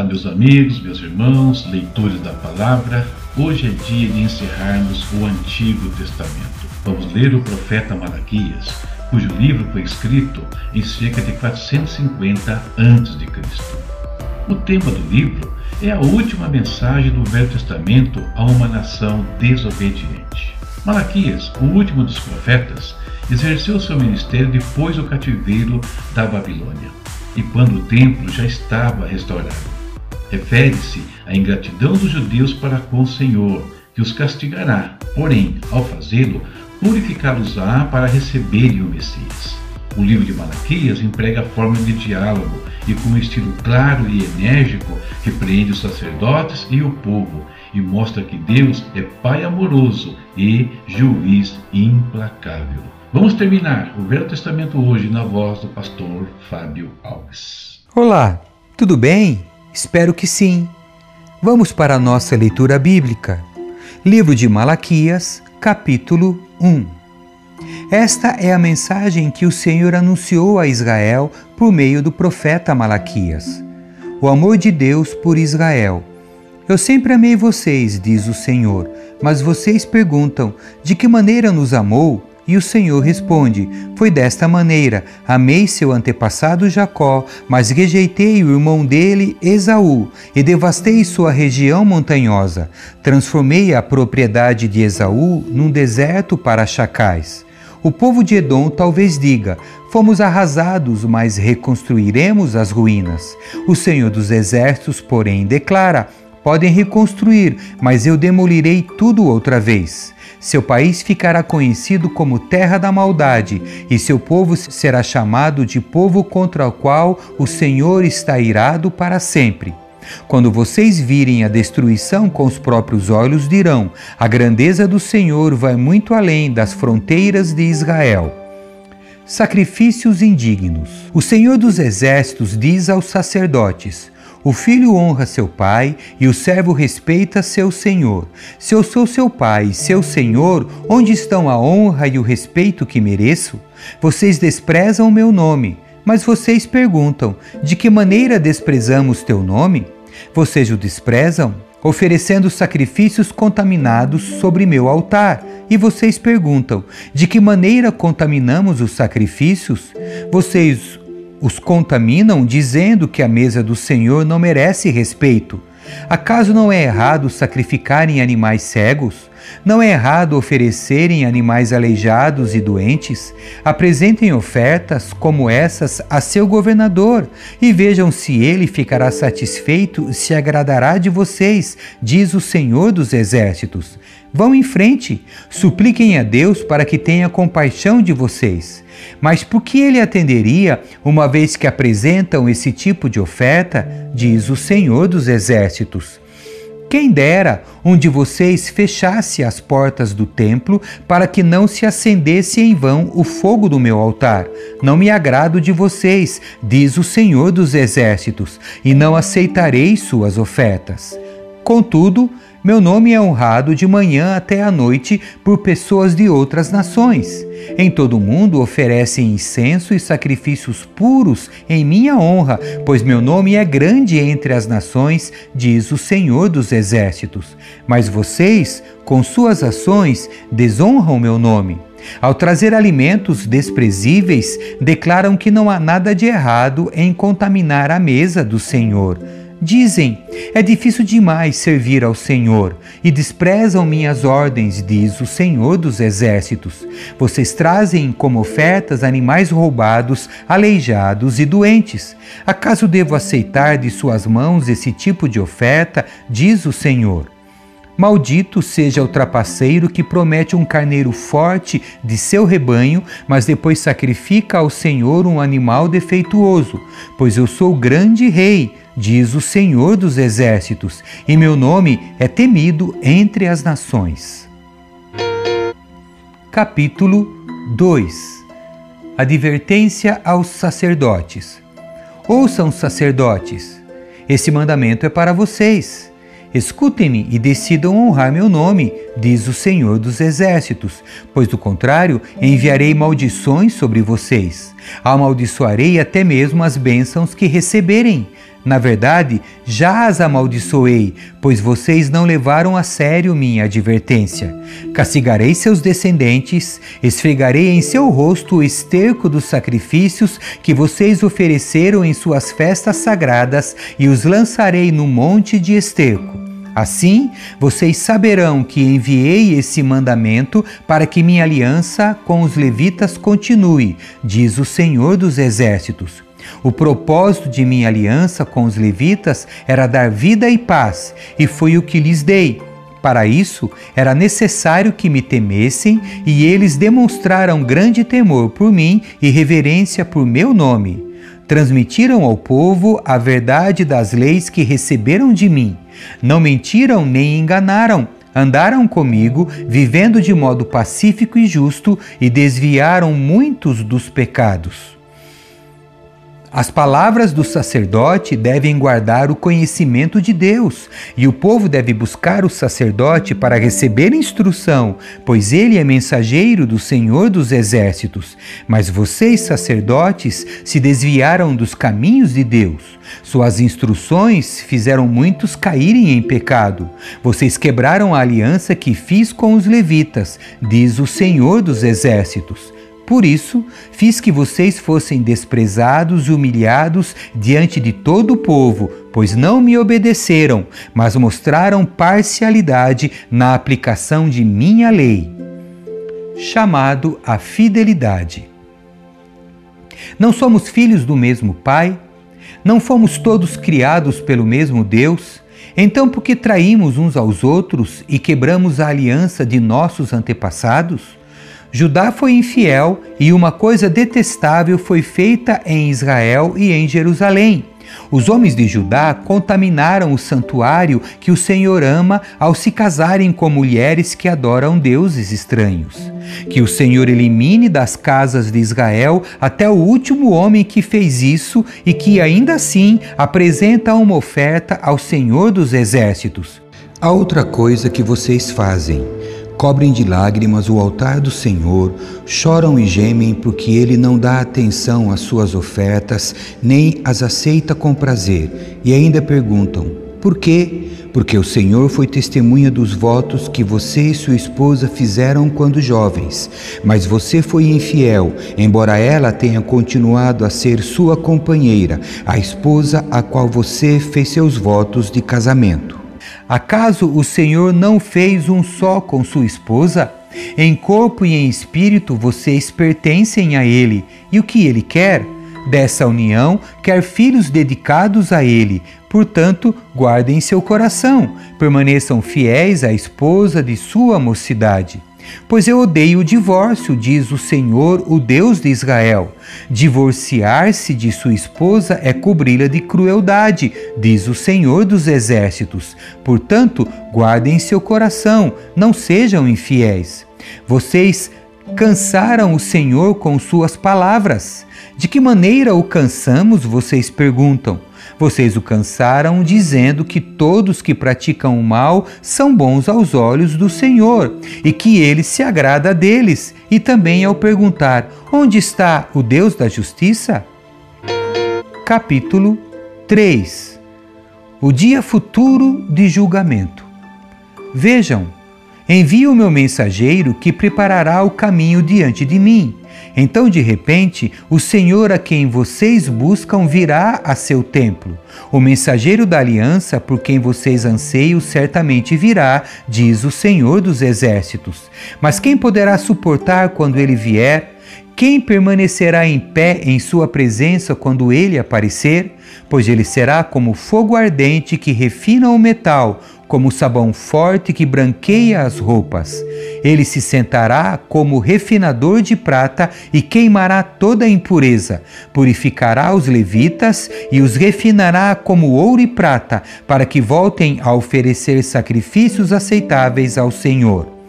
Olá, meus amigos, meus irmãos, leitores da palavra. Hoje é dia de encerrarmos o Antigo Testamento. Vamos ler o profeta Malaquias, cujo livro foi escrito em cerca de 450 a.C. O tema do livro é a última mensagem do Velho Testamento a uma nação desobediente. Malaquias, o último dos profetas, exerceu seu ministério depois do cativeiro da Babilônia e quando o templo já estava restaurado. Refere-se à ingratidão dos judeus para com o Senhor, que os castigará, porém, ao fazê-lo, purificá-los-á para receberem o Messias. O livro de Malaquias emprega a forma de diálogo e, com um estilo claro e enérgico, repreende os sacerdotes e o povo e mostra que Deus é Pai amoroso e juiz implacável. Vamos terminar o Velho Testamento hoje na voz do pastor Fábio Alves. Olá, tudo bem? Espero que sim. Vamos para a nossa leitura bíblica. Livro de Malaquias, capítulo 1. Esta é a mensagem que o Senhor anunciou a Israel por meio do profeta Malaquias. O amor de Deus por Israel. Eu sempre amei vocês, diz o Senhor, mas vocês perguntam: de que maneira nos amou? E o Senhor responde: Foi desta maneira: amei seu antepassado Jacó, mas rejeitei o irmão dele, Esaú, e devastei sua região montanhosa. Transformei a propriedade de Esaú num deserto para chacais. O povo de Edom talvez diga: Fomos arrasados, mas reconstruiremos as ruínas. O Senhor dos Exércitos, porém, declara: Podem reconstruir, mas eu demolirei tudo outra vez. Seu país ficará conhecido como terra da maldade, e seu povo será chamado de povo contra o qual o Senhor está irado para sempre. Quando vocês virem a destruição com os próprios olhos, dirão: A grandeza do Senhor vai muito além das fronteiras de Israel. Sacrifícios indignos. O Senhor dos Exércitos diz aos sacerdotes: o filho honra seu pai e o servo respeita seu senhor. Se eu sou seu pai seu senhor, onde estão a honra e o respeito que mereço? Vocês desprezam o meu nome. Mas vocês perguntam: de que maneira desprezamos teu nome? Vocês o desprezam? Oferecendo sacrifícios contaminados sobre meu altar. E vocês perguntam: de que maneira contaminamos os sacrifícios? Vocês os contaminam dizendo que a mesa do Senhor não merece respeito. Acaso não é errado sacrificarem animais cegos? Não é errado oferecerem animais aleijados e doentes? Apresentem ofertas como essas a seu governador e vejam se ele ficará satisfeito e se agradará de vocês, diz o Senhor dos Exércitos. Vão em frente, supliquem a Deus para que tenha compaixão de vocês. Mas por que ele atenderia, uma vez que apresentam esse tipo de oferta? Diz o Senhor dos Exércitos. Quem dera um de vocês fechasse as portas do templo para que não se acendesse em vão o fogo do meu altar. Não me agrado de vocês, diz o Senhor dos Exércitos, e não aceitarei suas ofertas. Contudo, meu nome é honrado de manhã até à noite por pessoas de outras nações. Em todo o mundo oferecem incenso e sacrifícios puros em minha honra, pois meu nome é grande entre as nações, diz o Senhor dos Exércitos. Mas vocês, com suas ações, desonram meu nome. Ao trazer alimentos desprezíveis, declaram que não há nada de errado em contaminar a mesa do Senhor. Dizem: É difícil demais servir ao Senhor e desprezam minhas ordens, diz o Senhor dos Exércitos. Vocês trazem como ofertas animais roubados, aleijados e doentes. Acaso devo aceitar de suas mãos esse tipo de oferta? Diz o Senhor. Maldito seja o trapaceiro que promete um carneiro forte de seu rebanho, mas depois sacrifica ao Senhor um animal defeituoso, pois eu sou grande rei, diz o Senhor dos Exércitos, e meu nome é temido entre as nações. Capítulo 2 Advertência aos sacerdotes. Ouçam, sacerdotes, esse mandamento é para vocês Escutem-me e decidam honrar meu nome, diz o Senhor dos Exércitos, pois do contrário enviarei maldições sobre vocês. Amaldiçoarei até mesmo as bênçãos que receberem. Na verdade, já as amaldiçoei, pois vocês não levaram a sério minha advertência. Castigarei seus descendentes, esfregarei em seu rosto o esterco dos sacrifícios que vocês ofereceram em suas festas sagradas e os lançarei no monte de esterco. Assim, vocês saberão que enviei esse mandamento para que minha aliança com os levitas continue, diz o Senhor dos Exércitos. O propósito de minha aliança com os levitas era dar vida e paz, e foi o que lhes dei. Para isso, era necessário que me temessem, e eles demonstraram grande temor por mim e reverência por meu nome. Transmitiram ao povo a verdade das leis que receberam de mim. Não mentiram nem enganaram. Andaram comigo, vivendo de modo pacífico e justo, e desviaram muitos dos pecados. As palavras do sacerdote devem guardar o conhecimento de Deus, e o povo deve buscar o sacerdote para receber instrução, pois ele é mensageiro do Senhor dos Exércitos. Mas vocês, sacerdotes, se desviaram dos caminhos de Deus. Suas instruções fizeram muitos caírem em pecado. Vocês quebraram a aliança que fiz com os levitas, diz o Senhor dos Exércitos. Por isso, fiz que vocês fossem desprezados e humilhados diante de todo o povo, pois não me obedeceram, mas mostraram parcialidade na aplicação de minha lei. Chamado a fidelidade. Não somos filhos do mesmo Pai? Não fomos todos criados pelo mesmo Deus? Então, por que traímos uns aos outros e quebramos a aliança de nossos antepassados? Judá foi infiel e uma coisa detestável foi feita em Israel e em Jerusalém. Os homens de Judá contaminaram o santuário que o Senhor ama ao se casarem com mulheres que adoram deuses estranhos. Que o Senhor elimine das casas de Israel até o último homem que fez isso e que ainda assim apresenta uma oferta ao Senhor dos exércitos. Há outra coisa que vocês fazem cobrem de lágrimas o altar do Senhor, choram e gemem porque ele não dá atenção às suas ofertas, nem as aceita com prazer, e ainda perguntam: por quê? Porque o Senhor foi testemunha dos votos que você e sua esposa fizeram quando jovens, mas você foi infiel, embora ela tenha continuado a ser sua companheira, a esposa a qual você fez seus votos de casamento. Acaso o Senhor não fez um só com sua esposa? Em corpo e em espírito vocês pertencem a Ele, e o que Ele quer? Dessa união, quer filhos dedicados a Ele. Portanto, guardem seu coração, permaneçam fiéis à esposa de sua mocidade. Pois eu odeio o divórcio, diz o Senhor, o Deus de Israel. Divorciar-se de sua esposa é cobri-la de crueldade, diz o Senhor dos Exércitos. Portanto, guardem seu coração, não sejam infiéis. Vocês cansaram o Senhor com suas palavras. De que maneira o cansamos? Vocês perguntam. Vocês o cansaram dizendo que todos que praticam o mal são bons aos olhos do Senhor e que ele se agrada deles. E também ao perguntar: onde está o Deus da justiça? Capítulo 3 O dia futuro de julgamento. Vejam, envio o meu mensageiro que preparará o caminho diante de mim. Então, de repente, o Senhor a quem vocês buscam virá a seu templo. O mensageiro da aliança por quem vocês anseiam certamente virá, diz o Senhor dos exércitos. Mas quem poderá suportar quando ele vier? Quem permanecerá em pé em sua presença quando ele aparecer? Pois ele será como fogo ardente que refina o metal, como sabão forte que branqueia as roupas. Ele se sentará como refinador de prata e queimará toda a impureza. Purificará os levitas e os refinará como ouro e prata, para que voltem a oferecer sacrifícios aceitáveis ao Senhor.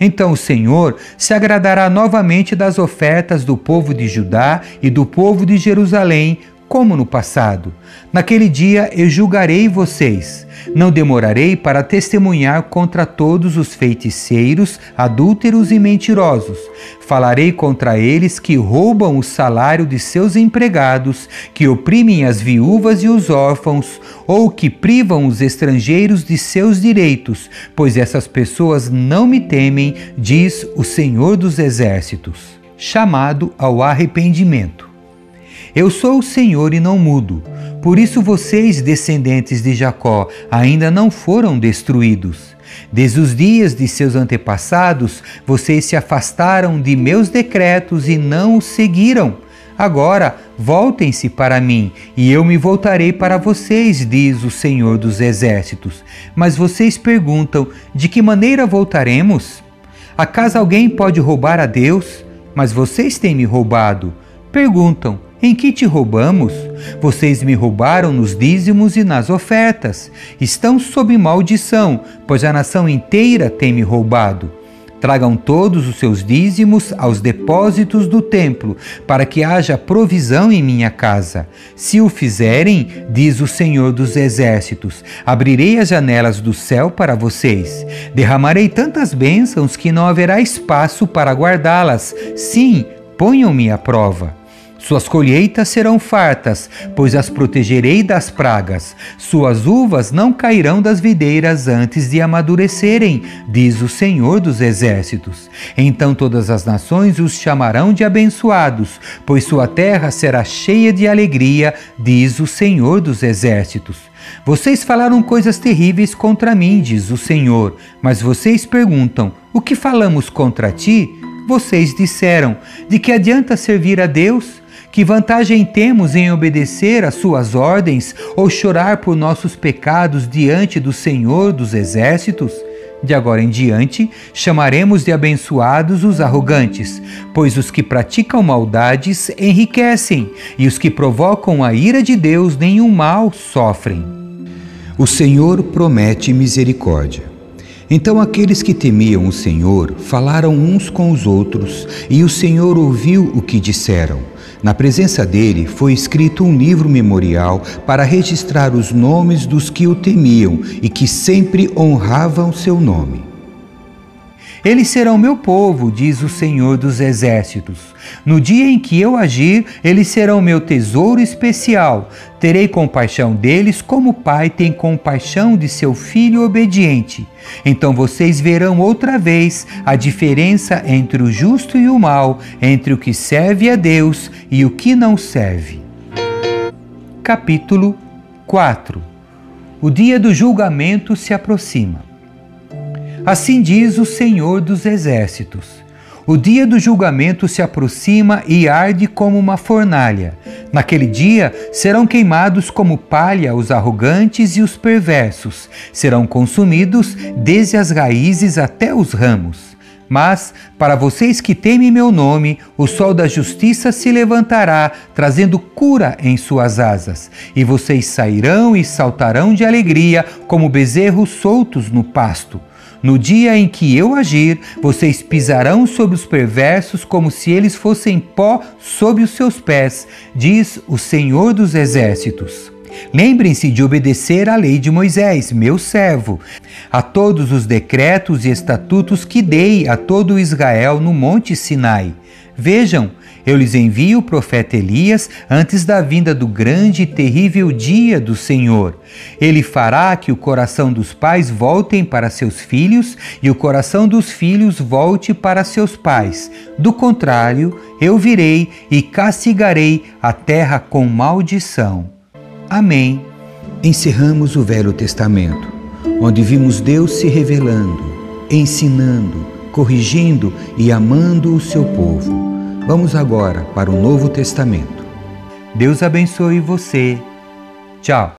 Então o Senhor se agradará novamente das ofertas do povo de Judá e do povo de Jerusalém, como no passado. Naquele dia eu julgarei vocês. Não demorarei para testemunhar contra todos os feiticeiros, adúlteros e mentirosos. Falarei contra eles que roubam o salário de seus empregados, que oprimem as viúvas e os órfãos, ou que privam os estrangeiros de seus direitos, pois essas pessoas não me temem, diz o Senhor dos Exércitos. Chamado ao arrependimento. Eu sou o Senhor e não mudo. Por isso vocês, descendentes de Jacó, ainda não foram destruídos. Desde os dias de seus antepassados, vocês se afastaram de meus decretos e não os seguiram. Agora, voltem-se para mim, e eu me voltarei para vocês, diz o Senhor dos Exércitos. Mas vocês perguntam: de que maneira voltaremos? Acaso alguém pode roubar a Deus? Mas vocês têm me roubado. Perguntam: em que te roubamos? Vocês me roubaram nos dízimos e nas ofertas. Estão sob maldição, pois a nação inteira tem me roubado. Tragam todos os seus dízimos aos depósitos do templo, para que haja provisão em minha casa. Se o fizerem, diz o Senhor dos Exércitos, abrirei as janelas do céu para vocês. Derramarei tantas bênçãos que não haverá espaço para guardá-las. Sim, ponham-me à prova. Suas colheitas serão fartas, pois as protegerei das pragas. Suas uvas não cairão das videiras antes de amadurecerem, diz o Senhor dos Exércitos. Então todas as nações os chamarão de abençoados, pois sua terra será cheia de alegria, diz o Senhor dos Exércitos. Vocês falaram coisas terríveis contra mim, diz o Senhor, mas vocês perguntam: o que falamos contra ti? Vocês disseram: de que adianta servir a Deus? Que vantagem temos em obedecer às suas ordens ou chorar por nossos pecados diante do Senhor dos Exércitos? De agora em diante, chamaremos de abençoados os arrogantes, pois os que praticam maldades enriquecem, e os que provocam a ira de Deus nenhum mal sofrem. O Senhor promete misericórdia. Então aqueles que temiam o Senhor falaram uns com os outros, e o Senhor ouviu o que disseram. Na presença dele foi escrito um livro memorial para registrar os nomes dos que o temiam e que sempre honravam seu nome. Eles serão meu povo, diz o Senhor dos Exércitos. No dia em que eu agir, eles serão meu tesouro especial. Terei compaixão deles como o pai tem compaixão de seu filho obediente. Então vocês verão outra vez a diferença entre o justo e o mal, entre o que serve a Deus e o que não serve. Capítulo 4 O dia do julgamento se aproxima. Assim diz o Senhor dos Exércitos. O dia do julgamento se aproxima e arde como uma fornalha. Naquele dia serão queimados como palha os arrogantes e os perversos, serão consumidos desde as raízes até os ramos. Mas, para vocês que temem meu nome, o sol da justiça se levantará, trazendo cura em suas asas, e vocês sairão e saltarão de alegria como bezerros soltos no pasto. No dia em que eu agir, vocês pisarão sobre os perversos como se eles fossem pó sob os seus pés, diz o Senhor dos Exércitos. Lembrem-se de obedecer à lei de Moisés, meu servo, a todos os decretos e estatutos que dei a todo Israel no Monte Sinai. Vejam, eu lhes envio o profeta Elias antes da vinda do grande e terrível dia do Senhor. Ele fará que o coração dos pais voltem para seus filhos e o coração dos filhos volte para seus pais. Do contrário, eu virei e castigarei a terra com maldição. Amém. Encerramos o Velho Testamento, onde vimos Deus se revelando, ensinando, corrigindo e amando o seu povo. Vamos agora para o Novo Testamento. Deus abençoe você. Tchau.